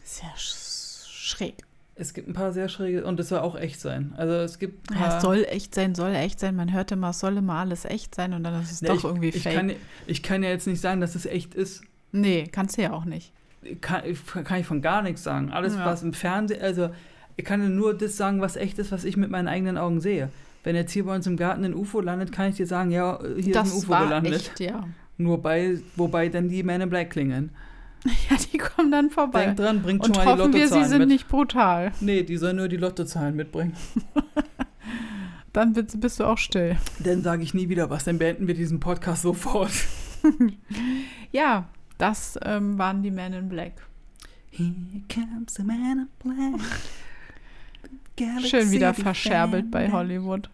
sehr sch schräg. Es gibt ein paar sehr schräge, und das soll auch echt sein. Also es gibt Ja, es soll echt sein, soll echt sein. Man hört immer, es soll immer alles echt sein und dann ist es Nee, doch ich, irgendwie ich fake. kann, ich kann ja jetzt nicht sagen, dass es echt ist. nee, kannst du ja auch nicht. Kann, kann ich von gar nichts sagen. Alles, Ja. was im Fernsehen, also ich kann nur das sagen, was echt ist, was ich mit meinen eigenen Augen sehe. Wenn jetzt hier bei uns im Garten ein UFO landet, kann ich dir sagen, ja, hier das ist ein UFO war gelandet. echt, ja. Nur bei, wobei dann die Men in Black klingeln. Ja, die kommen dann vorbei. Denk dran, bringt Und schon mal die hoffen wir, sie Lottozahlen sind mit. nicht brutal. Nee, die sollen nur die Lottozahlen mitbringen. Dann bist du auch still. Dann sage ich nie wieder was, dann beenden wir diesen Podcast sofort. Ja, das ähm, waren die Men in Black. Here comes the man in black. Schön wieder verscherbelt bei. Hollywood.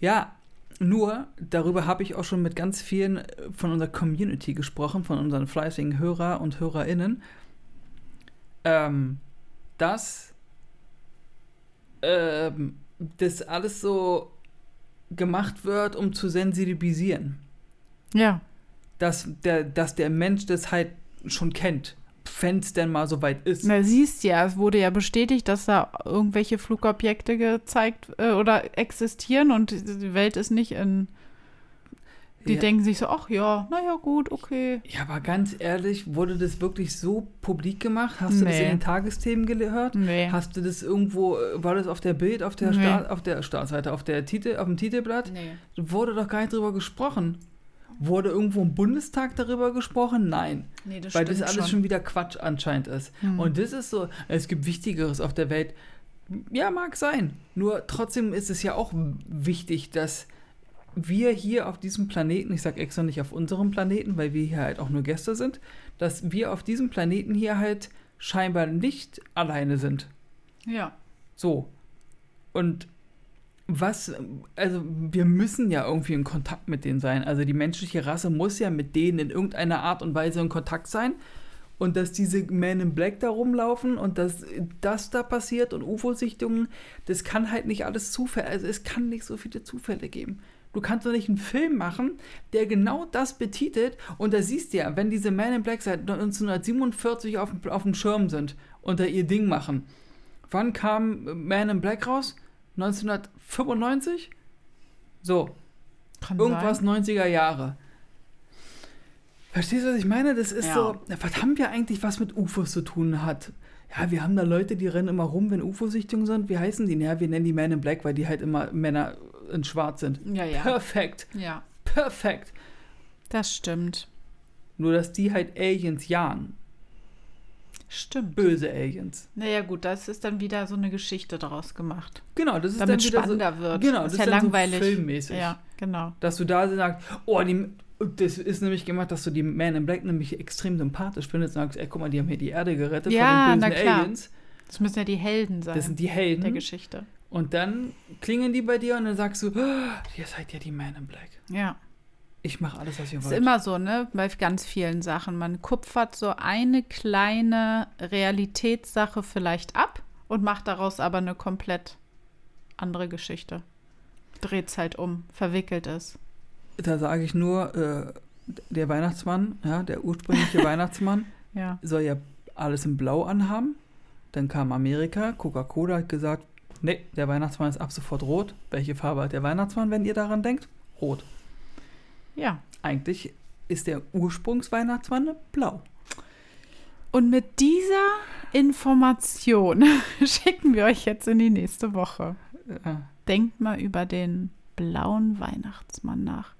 Ja, nur darüber habe ich auch schon mit ganz vielen äh, von unserer Community gesprochen, von unseren fleißigen Hörer und HörerInnen, ähm, dass ähm, das alles so gemacht wird, um zu sensibilisieren. Ja, Dass der, dass der Mensch das halt schon kennt, wenn es denn mal so weit ist. na siehst ja, es wurde ja bestätigt, dass da irgendwelche Flugobjekte gezeigt äh, oder existieren und die Welt ist nicht in. Die Ja. denken sich so, ach ja, naja, gut, okay. Ja, aber ganz ehrlich, wurde das wirklich so publik gemacht? Hast du das Nee. in den Tagesthemen gehört? Nee. Hast du das irgendwo, äh, war das auf der Bild, auf der, Nee. Sta auf der Startseite, auf der Titel, auf dem Titelblatt? Nee. Wurde doch gar nicht drüber gesprochen. Wurde irgendwo im Bundestag darüber gesprochen? Nein. Nee, das weil das alles schon. wieder Quatsch anscheinend ist. Hm. Und das ist so, es gibt Wichtigeres auf der Welt. Ja, mag sein. Nur trotzdem ist es ja auch wichtig, dass wir hier auf diesem Planeten, ich sage extra nicht auf unserem Planeten, weil wir hier halt auch nur Gäste sind, dass wir auf diesem Planeten hier halt scheinbar nicht alleine sind. Ja. So. Und was, also wir müssen ja irgendwie in Kontakt mit denen sein. Also die menschliche Rasse muss ja mit denen in irgendeiner Art und Weise in Kontakt sein. Und dass diese Men in Black da rumlaufen und dass das da passiert und UFO-Sichtungen, das kann halt nicht alles Zufälle. Also es kann nicht so viele Zufälle geben. Du kannst doch nicht einen Film machen, der genau das betitelt und da siehst du ja, wenn diese Men in Black seit 1947 auf, auf dem Schirm sind und da ihr Ding machen. Wann kam Man in Black raus? 1995? So, Kann irgendwas sein. 90er Jahre. Verstehst du, was ich meine? Das ist Ja. so, was haben wir eigentlich, was mit UFOs zu tun hat? Ja, wir haben da Leute, die rennen immer rum, wenn UFO-Sichtungen sind. Wie heißen die? Ja, wir nennen die Men in Black, weil die halt immer Männer in Schwarz sind. Ja, ja. Perfekt, Ja, perfekt. das stimmt. Nur, dass die halt Aliens jagen. Stimmt. Böse Aliens. Naja, gut, das ist dann wieder so eine Geschichte daraus gemacht. Genau, das ist Damit dann wieder spannender so, wird. Genau, das ja ist dann langweilig. so filmmäßig. Ja, genau. Dass du da sagst, oh, die, das ist nämlich gemacht, dass du die Man in Black nämlich extrem sympathisch findest und sagst, ey, guck mal, die haben hier die Erde gerettet Ja, von den bösen. Aliens. Das müssen ja die Helden sein Das sind die Helden. der Geschichte. Und dann klingen die bei dir und dann sagst du, oh, ihr seid ja die Man in Black. Ja. Ich mache alles, was ihr Ist wollt. immer so, ne? Bei ganz vielen Sachen. Man kupfert so eine kleine Realitätssache vielleicht ab und macht daraus aber eine komplett andere Geschichte. Dreht es halt um, verwickelt es. Da sage ich nur, äh, der Weihnachtsmann, ja, der ursprüngliche Weihnachtsmann, Ja. soll ja alles in Blau anhaben. Dann kam Amerika, Coca-Cola hat gesagt, nee, der Weihnachtsmann ist ab sofort rot. Welche Farbe hat der Weihnachtsmann, wenn ihr daran denkt? Rot. Ja. Eigentlich ist der Ursprungsweihnachtsmann blau. Und mit dieser Information schicken wir euch jetzt in die nächste Woche. Äh, Denkt mal über den blauen Weihnachtsmann nach.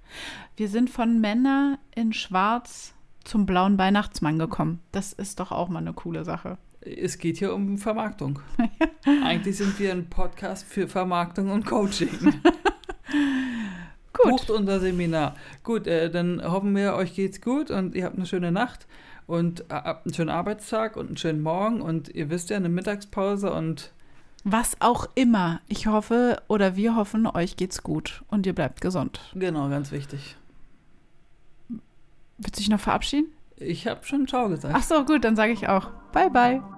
Wir sind von Männer in Schwarz zum blauen Weihnachtsmann gekommen. Das ist doch auch mal eine coole Sache. es geht hier um Vermarktung. Eigentlich sind wir ein Podcast für Vermarktung und Coaching. Gut. Bucht unser Seminar. Gut, äh, dann hoffen wir, euch geht's gut und ihr habt eine schöne Nacht und äh, habt einen schönen Arbeitstag und einen schönen Morgen und ihr wisst ja, eine Mittagspause und Was auch immer. Ich hoffe oder wir hoffen, euch geht's gut und ihr bleibt gesund. genau, ganz wichtig. Willst du dich noch verabschieden? Ich habe schon Ciao gesagt. Ach so, gut, dann sage ich auch. Bye, bye.